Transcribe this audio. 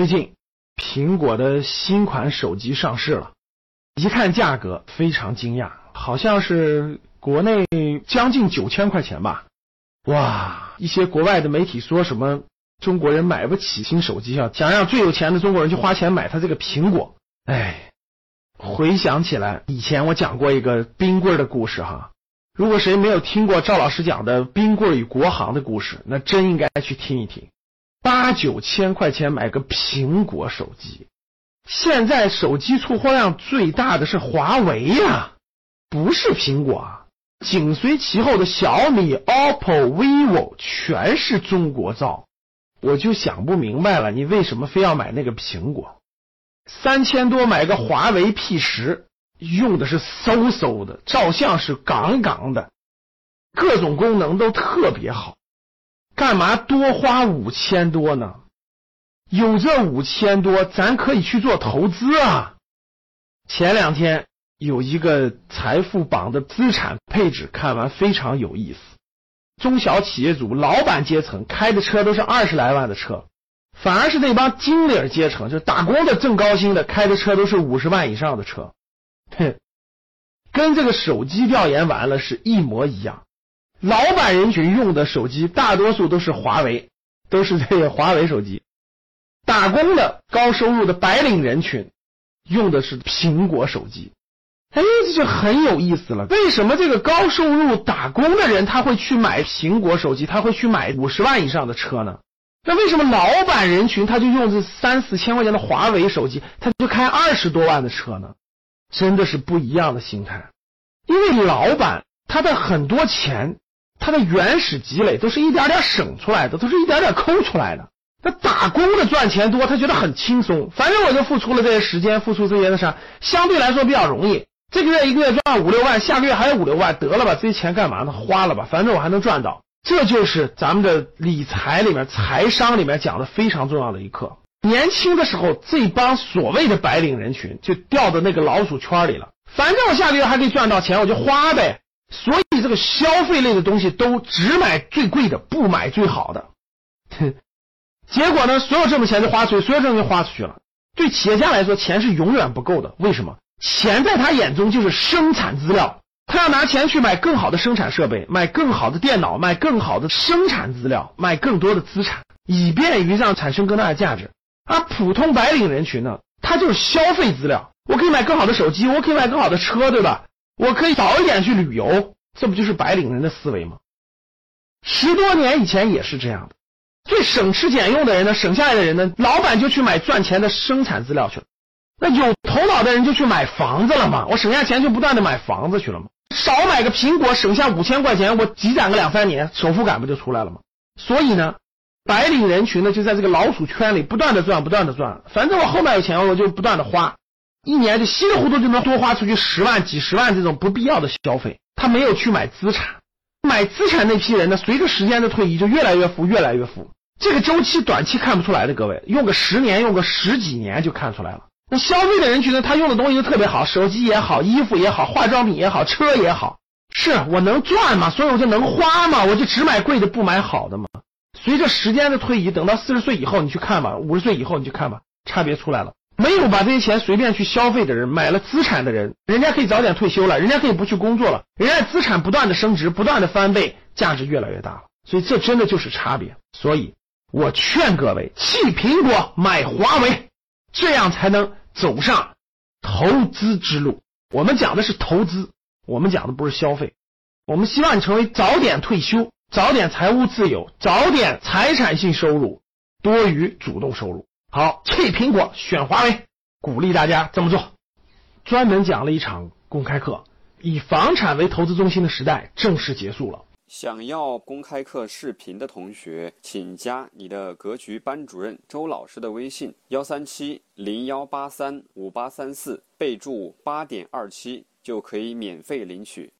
最近苹果的新款手机上市了，一看价格非常惊讶，好像是国内将近九千块钱吧。哇，一些国外的媒体说什么中国人买不起新手机啊，想让最有钱的中国人去花钱买他这个苹果。哎，回想起来，以前我讲过一个冰棍的故事哈。如果谁没有听过赵老师讲的冰棍与国行的故事，那真应该去听一听。八九千块钱买个苹果手机，现在手机出货量最大的是华为呀，不是苹果啊。紧随其后的小米、OPPO、vivo 全是中国造，我就想不明白了，你为什么非要买那个苹果？三千多买个华为 P 十，用的是嗖嗖的，照相是杠杠的，各种功能都特别好，干嘛多花五千多呢？有这五千多，咱可以去做投资啊！前两天。有一个财富榜的资产配置，看完非常有意思。中小企业主、老板阶层开的车都是二十来万的车，反而是那帮经理阶层，就是打工的挣高薪的，开的车都是五十万以上的车。哼，跟这个手机调研完了是一模一样。老板人群用的手机大多数都是华为，都是这个华为手机。打工的高收入的白领人群用的是苹果手机。哎，这就很有意思了。为什么这个高收入打工的人他会去买苹果手机，他会去买五十万以上的车呢？那为什么老板人群他就用这三四千块钱的华为手机，他就开二十多万的车呢？真的是不一样的心态。因为老板他的很多钱，他的原始积累都是一点点省出来的，都是一点点抠出来的。那打工的赚钱多，他觉得很轻松，反正我就付出了这些时间，付出这些的啥，相对来说比较容易。这个月一个月赚五六万，下个月还有五六万，得了吧，这些钱干嘛呢？花了吧，反正我还能赚到。这就是咱们的理财里面、财商里面讲的非常重要的一课。年轻的时候，这帮所谓的白领人群就掉到那个老鼠圈里了。反正我下个月还可以赚到钱，我就花呗。所以这个消费类的东西都只买最贵的，不买最好的。结果呢，所有挣的钱就花出去，所有挣的就花出去了。对企业家来说，钱是永远不够的。为什么？钱在他眼中就是生产资料，他要拿钱去买更好的生产设备，买更好的电脑，买更好的生产资料，买更多的资产，以便于让产生更大的价值。而普通白领人群呢，他就是消费资料，我可以买更好的手机，我可以买更好的车，对吧？我可以早一点去旅游，这不就是白领人的思维吗？十多年以前也是这样的，最省吃俭用的人呢，省下来的人呢，老板就去买赚钱的生产资料去了。那有头脑的人就去买房子了嘛，我省下钱就不断的买房子去了嘛，少买个苹果省下五千块钱，我积攒个两三年，首付感不就出来了吗？所以呢，白领人群呢就在这个老鼠圈里不断的赚，不断的赚，反正我后面有钱我就不断的花，一年就稀里糊涂就能多花出去十万、几十万这种不必要的消费，他没有去买资产，买资产那批人呢，随着时间的推移就越来越富，越来越富，这个周期短期看不出来的，各位用个十年，用个十几年就看出来了。那消费的人群呢？他用的东西都特别好，手机也好，衣服也好，化妆品也好，车也好，是我能赚嘛，所以我就能花嘛，我就只买贵的，不买好的嘛。随着时间的推移，等到四十岁以后，你去看吧，五十岁以后你去看吧，差别出来了。没有把这些钱随便去消费的人，买了资产的人，人家可以早点退休了，人家可以不去工作了，人家资产不断的升值，不断的翻倍，价值越来越大了。所以这真的就是差别。所以我劝各位弃苹果买华为，这样才能。走上投资之路，我们讲的是投资，我们讲的不是消费。我们希望你成为早点退休，早点财务自由，早点财产性收入多于主动收入。好，弃苹果选华为，鼓励大家这么做。专门讲了一场公开课，以房产为投资中心的时代正式结束了。想要公开课视频的同学，请加你的格局班主任周老师的微信：幺三七零幺八三五八三四，备注八点二七，就可以免费领取。